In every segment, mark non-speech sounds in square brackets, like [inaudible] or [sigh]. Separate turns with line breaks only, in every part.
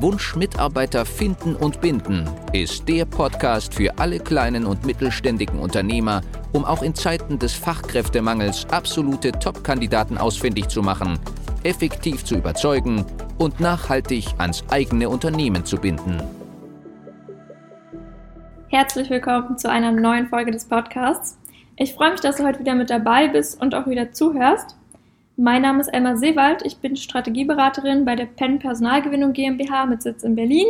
Wunsch Mitarbeiter finden und binden ist der Podcast für alle kleinen und mittelständigen Unternehmer, um auch in Zeiten des Fachkräftemangels absolute Top-Kandidaten ausfindig zu machen, effektiv zu überzeugen und nachhaltig ans eigene Unternehmen zu binden.
Herzlich willkommen zu einer neuen Folge des Podcasts. Ich freue mich, dass du heute wieder mit dabei bist und auch wieder zuhörst. Mein Name ist Elmar Seewald, ich bin Strategieberaterin bei der Penn Personalgewinnung GmbH mit Sitz in Berlin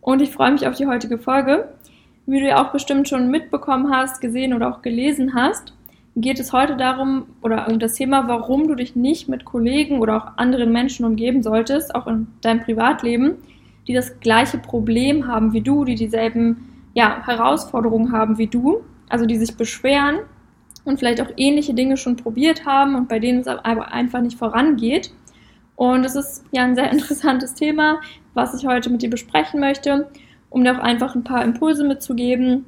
und ich freue mich auf die heutige Folge. Wie du ja auch bestimmt schon mitbekommen hast, gesehen oder auch gelesen hast, geht es heute darum oder um das Thema, warum du dich nicht mit Kollegen oder auch anderen Menschen umgeben solltest, auch in deinem Privatleben, die das gleiche Problem haben wie du, die dieselben ja, Herausforderungen haben wie du, also die sich beschweren und vielleicht auch ähnliche Dinge schon probiert haben und bei denen es aber einfach nicht vorangeht. Und es ist ja ein sehr [laughs] interessantes Thema, was ich heute mit dir besprechen möchte, um dir auch einfach ein paar Impulse mitzugeben,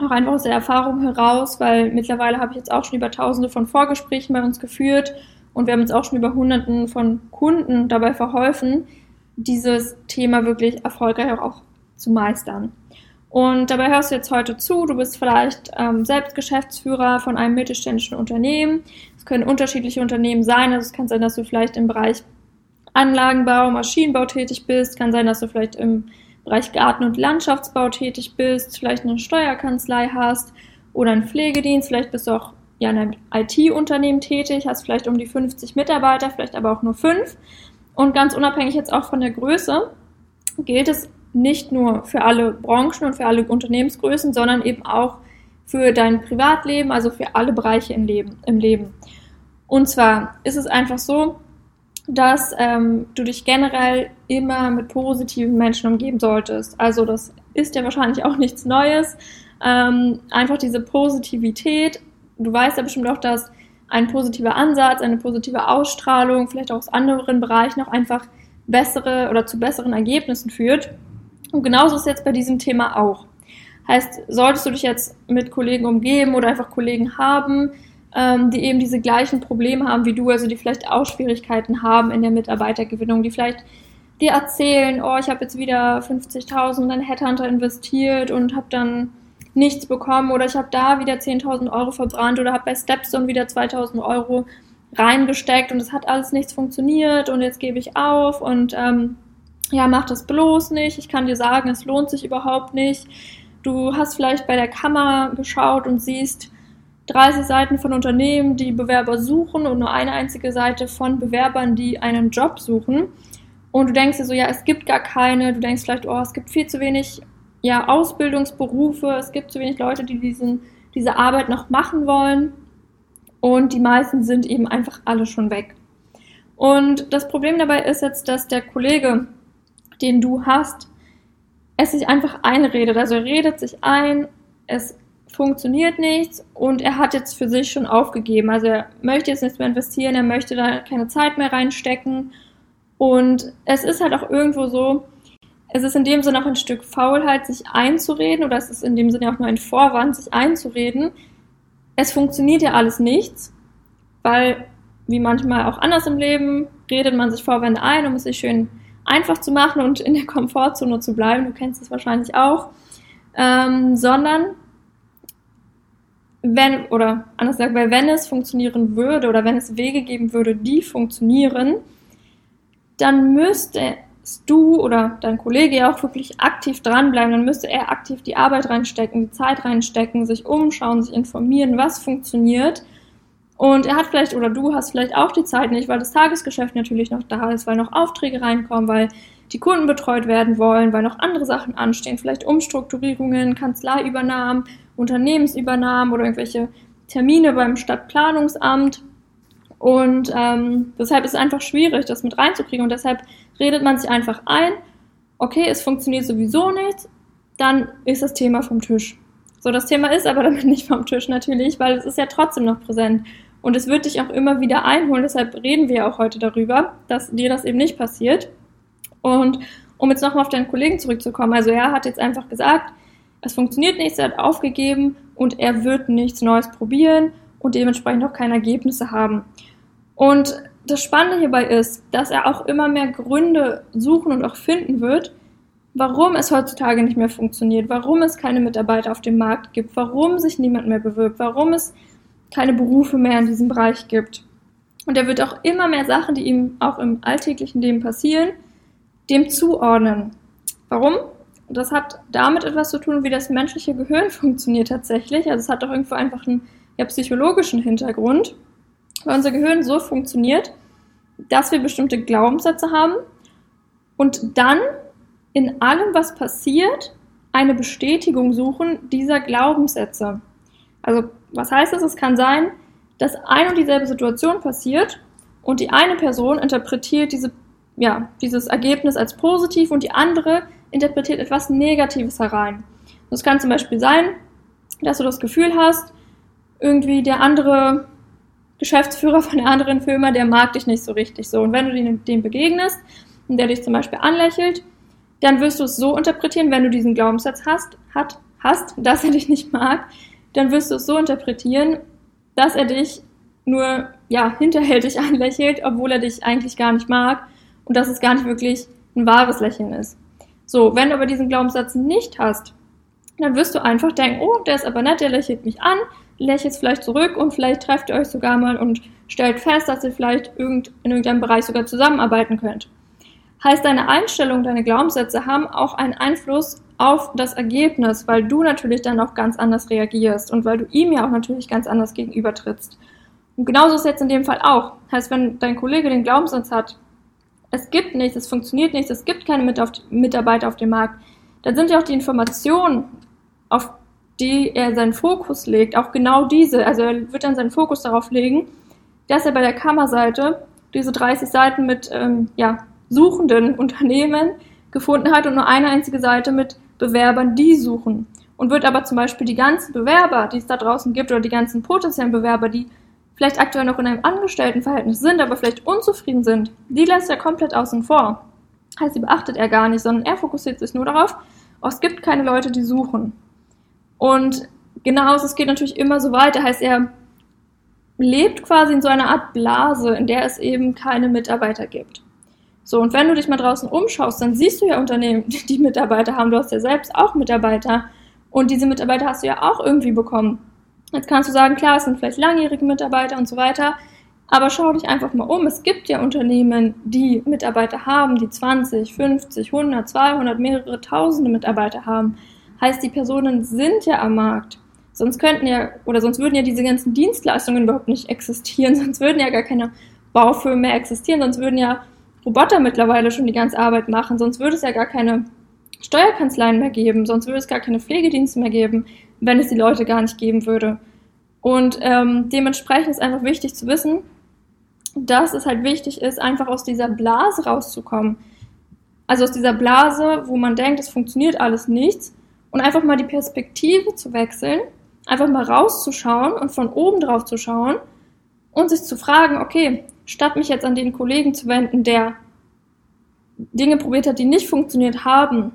auch einfach aus der Erfahrung heraus, weil mittlerweile habe ich jetzt auch schon über tausende von Vorgesprächen bei uns geführt und wir haben uns auch schon über hunderten von Kunden dabei verholfen, dieses Thema wirklich erfolgreich auch zu meistern. Und dabei hörst du jetzt heute zu, du bist vielleicht ähm, selbst Geschäftsführer von einem mittelständischen Unternehmen. Es können unterschiedliche Unternehmen sein. Also es kann sein, dass du vielleicht im Bereich Anlagenbau, Maschinenbau tätig bist. Kann sein, dass du vielleicht im Bereich Garten- und Landschaftsbau tätig bist, vielleicht eine Steuerkanzlei hast oder einen Pflegedienst. Vielleicht bist du auch ja, in einem IT-Unternehmen tätig, hast vielleicht um die 50 Mitarbeiter, vielleicht aber auch nur fünf. Und ganz unabhängig jetzt auch von der Größe gilt es nicht nur für alle Branchen und für alle Unternehmensgrößen, sondern eben auch für dein Privatleben, also für alle Bereiche im Leben. Im Leben. Und zwar ist es einfach so, dass ähm, du dich generell immer mit positiven Menschen umgeben solltest. Also das ist ja wahrscheinlich auch nichts Neues. Ähm, einfach diese Positivität. Du weißt ja bestimmt auch, dass ein positiver Ansatz, eine positive Ausstrahlung, vielleicht auch aus anderen Bereichen auch einfach bessere oder zu besseren Ergebnissen führt. Und genauso ist es jetzt bei diesem Thema auch. Heißt, solltest du dich jetzt mit Kollegen umgeben oder einfach Kollegen haben, ähm, die eben diese gleichen Probleme haben wie du, also die vielleicht auch Schwierigkeiten haben in der Mitarbeitergewinnung, die vielleicht dir erzählen, oh, ich habe jetzt wieder 50.000 in Headhunter investiert und habe dann nichts bekommen oder ich habe da wieder 10.000 Euro verbrannt oder habe bei Stepstone wieder 2.000 Euro reingesteckt und es hat alles nichts funktioniert und jetzt gebe ich auf und ähm, ja, mach das bloß nicht. Ich kann dir sagen, es lohnt sich überhaupt nicht. Du hast vielleicht bei der Kammer geschaut und siehst 30 Seiten von Unternehmen, die Bewerber suchen und nur eine einzige Seite von Bewerbern, die einen Job suchen. Und du denkst dir so, ja, es gibt gar keine. Du denkst vielleicht, oh, es gibt viel zu wenig ja, Ausbildungsberufe, es gibt zu wenig Leute, die diesen, diese Arbeit noch machen wollen. Und die meisten sind eben einfach alle schon weg. Und das Problem dabei ist jetzt, dass der Kollege, den du hast, es sich einfach einredet. Also er redet sich ein, es funktioniert nichts und er hat jetzt für sich schon aufgegeben. Also er möchte jetzt nichts mehr investieren, er möchte da keine Zeit mehr reinstecken. Und es ist halt auch irgendwo so, es ist in dem Sinne auch ein Stück Faulheit, sich einzureden, oder es ist in dem Sinne auch nur ein Vorwand, sich einzureden. Es funktioniert ja alles nichts, weil, wie manchmal auch anders im Leben, redet man sich Vorwände ein, um es sich schön einfach zu machen und in der Komfortzone zu bleiben, du kennst es wahrscheinlich auch, ähm, sondern wenn, oder anders gesagt, weil wenn es funktionieren würde oder wenn es Wege geben würde, die funktionieren, dann müsstest du oder dein Kollege ja auch wirklich aktiv dranbleiben, dann müsste er aktiv die Arbeit reinstecken, die Zeit reinstecken, sich umschauen, sich informieren, was funktioniert und er hat vielleicht oder du hast vielleicht auch die Zeit nicht, weil das Tagesgeschäft natürlich noch da ist, weil noch Aufträge reinkommen, weil die Kunden betreut werden wollen, weil noch andere Sachen anstehen, vielleicht Umstrukturierungen, Kanzleiübernahmen, Unternehmensübernahmen oder irgendwelche Termine beim Stadtplanungsamt. Und ähm, deshalb ist es einfach schwierig, das mit reinzukriegen. Und deshalb redet man sich einfach ein okay, es funktioniert sowieso nicht, dann ist das Thema vom Tisch. So, das Thema ist aber [laughs] damit nicht vom Tisch natürlich, weil es ist ja trotzdem noch präsent. Und es wird dich auch immer wieder einholen, deshalb reden wir auch heute darüber, dass dir das eben nicht passiert. Und um jetzt nochmal auf deinen Kollegen zurückzukommen, also er hat jetzt einfach gesagt, es funktioniert nichts, er hat aufgegeben und er wird nichts Neues probieren und dementsprechend auch keine Ergebnisse haben. Und das Spannende hierbei ist, dass er auch immer mehr Gründe suchen und auch finden wird, warum es heutzutage nicht mehr funktioniert, warum es keine Mitarbeiter auf dem Markt gibt, warum sich niemand mehr bewirbt, warum es keine Berufe mehr in diesem Bereich gibt. Und er wird auch immer mehr Sachen, die ihm auch im alltäglichen Leben passieren, dem zuordnen. Warum? Das hat damit etwas zu tun, wie das menschliche Gehirn [laughs] funktioniert tatsächlich. Also es hat doch irgendwo einfach einen ja, psychologischen Hintergrund, weil unser Gehirn so funktioniert, dass wir bestimmte Glaubenssätze haben und dann in allem, was passiert, eine Bestätigung suchen dieser Glaubenssätze. Also, was heißt das? Es kann sein, dass ein und dieselbe Situation passiert und die eine Person interpretiert diese, ja, dieses Ergebnis als positiv und die andere interpretiert etwas Negatives herein. Es kann zum Beispiel sein, dass du das Gefühl hast, irgendwie der andere Geschäftsführer von der anderen Firma, der mag dich nicht so richtig so. Und wenn du dem begegnest und der dich zum Beispiel anlächelt, dann wirst du es so interpretieren, wenn du diesen Glaubenssatz hast, hat, hast, dass er dich nicht mag, dann wirst du es so interpretieren, dass er dich nur ja, hinterhältig [laughs] anlächelt, obwohl er dich eigentlich gar nicht mag und dass es gar nicht wirklich ein wahres Lächeln ist. So, wenn du aber diesen Glaubenssatz nicht hast, dann wirst du einfach denken, oh, der ist aber nett, der lächelt mich an, lächelt vielleicht zurück und vielleicht trefft ihr euch sogar mal und stellt fest, dass ihr vielleicht in irgendeinem Bereich sogar zusammenarbeiten könnt. Heißt, deine Einstellung, deine Glaubenssätze haben auch einen Einfluss auf das Ergebnis, weil du natürlich dann auch ganz anders reagierst und weil du ihm ja auch natürlich ganz anders gegenübertrittst. Und genauso ist es jetzt in dem Fall auch. Heißt, wenn dein Kollege den Glaubenssatz hat, es gibt nichts, es funktioniert nichts, es gibt keine Mitarbeiter auf dem Markt, dann sind ja auch die Informationen, auf die er seinen Fokus legt, auch genau diese. Also er wird dann seinen Fokus darauf legen, dass er bei der Kammerseite diese 30 Seiten mit ähm, ja, suchenden Unternehmen gefunden hat und nur eine einzige Seite mit Bewerbern, die suchen. Und wird aber zum Beispiel die ganzen Bewerber, die es da draußen gibt, oder die ganzen potenziellen Bewerber, die vielleicht aktuell noch in einem Angestelltenverhältnis sind, aber vielleicht unzufrieden sind, die lässt er komplett außen vor. Heißt, sie beachtet er gar nicht, sondern er fokussiert sich nur darauf, oh, es gibt keine Leute, die suchen. Und genauso, es geht natürlich immer so weiter, heißt, er lebt quasi in so einer Art Blase, in der es eben keine Mitarbeiter gibt. So, und wenn du dich mal draußen umschaust, dann siehst du ja Unternehmen, die Mitarbeiter haben. Du hast ja selbst auch Mitarbeiter. Und diese Mitarbeiter hast du ja auch irgendwie bekommen. Jetzt kannst du sagen, klar, es sind vielleicht langjährige Mitarbeiter und so weiter. Aber schau dich einfach mal um. Es gibt ja Unternehmen, die Mitarbeiter haben, die 20, 50, 100, 200, mehrere tausende Mitarbeiter haben. Heißt, die Personen sind ja am Markt. Sonst könnten ja, oder sonst würden ja diese ganzen Dienstleistungen überhaupt nicht existieren. [laughs] Sonst würden ja gar keine Baufirmen mehr existieren. Sonst würden ja Roboter mittlerweile schon die ganze Arbeit machen, sonst würde es ja gar keine Steuerkanzleien mehr geben, sonst würde es gar keine Pflegedienste mehr geben, wenn es die Leute gar nicht geben würde. Und ähm, dementsprechend ist einfach wichtig zu wissen, dass es halt wichtig ist, einfach aus dieser Blase rauszukommen. Also aus dieser Blase, wo man denkt, es funktioniert alles nichts und einfach mal die Perspektive zu wechseln, einfach mal rauszuschauen und von oben drauf zu schauen und sich zu fragen, okay, statt mich jetzt an den Kollegen zu wenden, der Dinge probiert hat, die nicht funktioniert haben,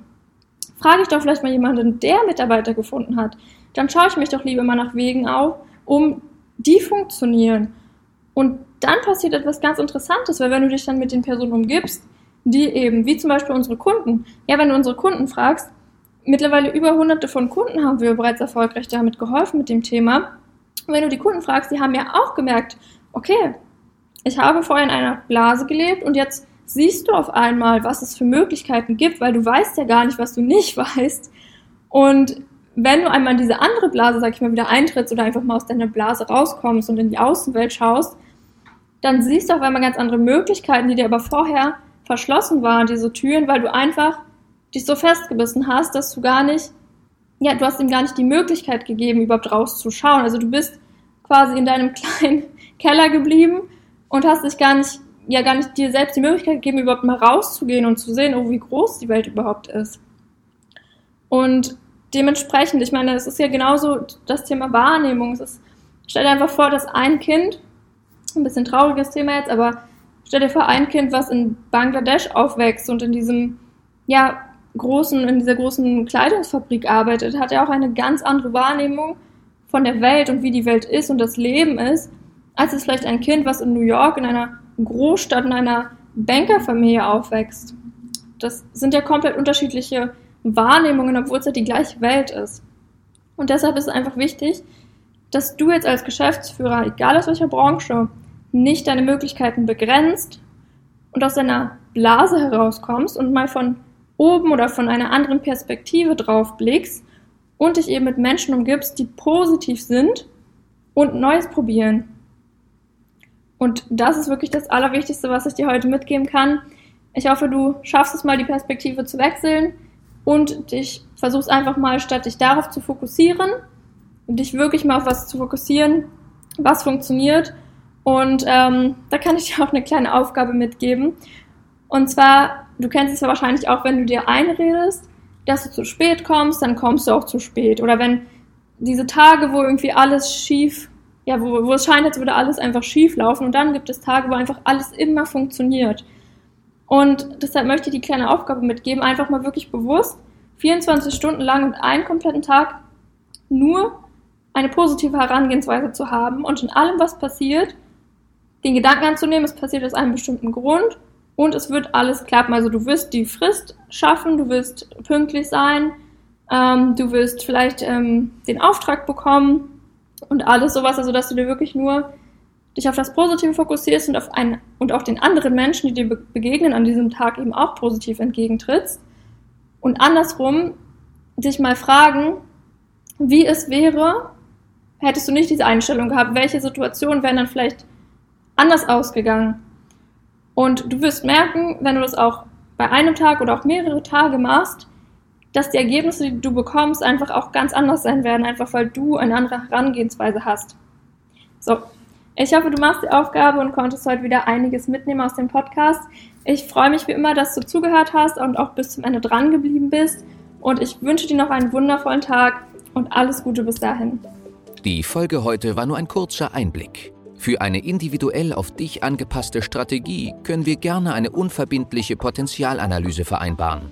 frage ich doch vielleicht mal jemanden, der Mitarbeiter gefunden hat. Dann schaue ich mich doch lieber mal nach Wegen auf, um die funktionieren. Und dann passiert etwas ganz Interessantes, weil wenn du dich dann mit den Personen umgibst, die eben, wie zum Beispiel unsere Kunden, ja, wenn du unsere Kunden fragst, mittlerweile über hunderte von Kunden haben wir bereits erfolgreich damit geholfen mit dem Thema. Und wenn du die Kunden fragst, die haben ja auch gemerkt, okay, ich habe vorher in einer Blase gelebt und jetzt siehst du auf einmal, was es für Möglichkeiten gibt, weil du weißt ja gar nicht, was du nicht [laughs] weißt. Und wenn du einmal in diese andere Blase, sag ich mal, wieder eintrittst oder einfach mal aus deiner Blase rauskommst und in die Außenwelt schaust, dann siehst du auf einmal ganz andere Möglichkeiten, die dir aber vorher verschlossen waren, diese Türen, weil du einfach dich so festgebissen hast, dass du gar nicht, ja, du hast ihm gar nicht die Möglichkeit gegeben, überhaupt rauszuschauen. Also du bist quasi in deinem [laughs] kleinen Keller geblieben und hast dich gar nicht ja gar nicht dir selbst die Möglichkeit gegeben, überhaupt mal rauszugehen und zu sehen, oh, wie groß die Welt überhaupt ist. Und dementsprechend, ich meine, es ist ja genauso das Thema Wahrnehmung. Es ist, stell dir einfach vor, dass ein Kind, ein bisschen trauriges Thema jetzt, aber stell dir vor, ein Kind, was in Bangladesch aufwächst und in diesem, ja, großen, in dieser großen Kleidungsfabrik arbeitet, hat er auch eine ganz andere Wahrnehmung von der Welt und wie die Welt ist und das Leben ist, als es vielleicht ein Kind, was in New York in einer Großstadt, in einer Bankerfamilie aufwächst. Das sind ja komplett unterschiedliche Wahrnehmungen, obwohl es ja die gleiche Welt ist. Und deshalb ist es einfach wichtig, dass du jetzt als Geschäftsführer, egal aus welcher Branche, nicht deine Möglichkeiten begrenzt und aus deiner Blase herauskommst und mal von oben oder von einer anderen Perspektive drauf blickst und dich eben mit Menschen umgibst, die positiv sind und Neues probieren. Und das ist wirklich das Allerwichtigste, was ich dir heute mitgeben kann. Ich hoffe, du schaffst es mal, die Perspektive zu wechseln und dich versuchst einfach mal, statt dich darauf zu fokussieren, dich wirklich mal auf was zu fokussieren, was funktioniert. Und ähm, da kann ich dir auch eine kleine Aufgabe mitgeben. Und zwar, du kennst es ja wahrscheinlich auch, wenn du dir einredest, dass du zu spät kommst, dann kommst du auch zu spät. Oder wenn diese Tage, wo irgendwie alles schief, ja, wo, wo es scheint, als würde alles einfach schief laufen. Und dann gibt es Tage, wo einfach alles immer funktioniert. Und deshalb möchte ich die kleine Aufgabe mitgeben, einfach mal wirklich bewusst 24 Stunden lang und einen kompletten Tag nur eine positive Herangehensweise zu haben und in allem, was passiert, den Gedanken anzunehmen, es passiert aus einem bestimmten Grund und es wird alles klappen. Also du wirst die Frist schaffen, du wirst pünktlich sein, ähm, du wirst vielleicht ähm, den Auftrag bekommen und alles sowas, also dass du dir wirklich nur dich auf das Positive fokussierst und auf einen und auch den anderen Menschen, die dir be begegnen an diesem Tag eben auch positiv entgegentrittst und andersrum dich mal fragen, wie es wäre, hättest du nicht diese Einstellung gehabt, welche Situationen wären dann vielleicht anders ausgegangen. Und du wirst merken, wenn du das auch bei einem Tag oder auch mehrere Tage machst, dass die Ergebnisse, die du bekommst, einfach auch ganz anders sein werden, einfach weil du eine andere Herangehensweise hast. So, ich hoffe, du machst die Aufgabe und konntest heute wieder einiges mitnehmen aus dem Podcast. Ich freue mich wie immer, dass du zugehört hast und auch bis zum Ende dran geblieben bist. Und ich wünsche dir noch einen wundervollen Tag und alles Gute bis dahin.
Die Folge heute war nur ein kurzer Einblick. Für eine individuell auf dich angepasste Strategie können wir gerne eine unverbindliche Potenzialanalyse vereinbaren.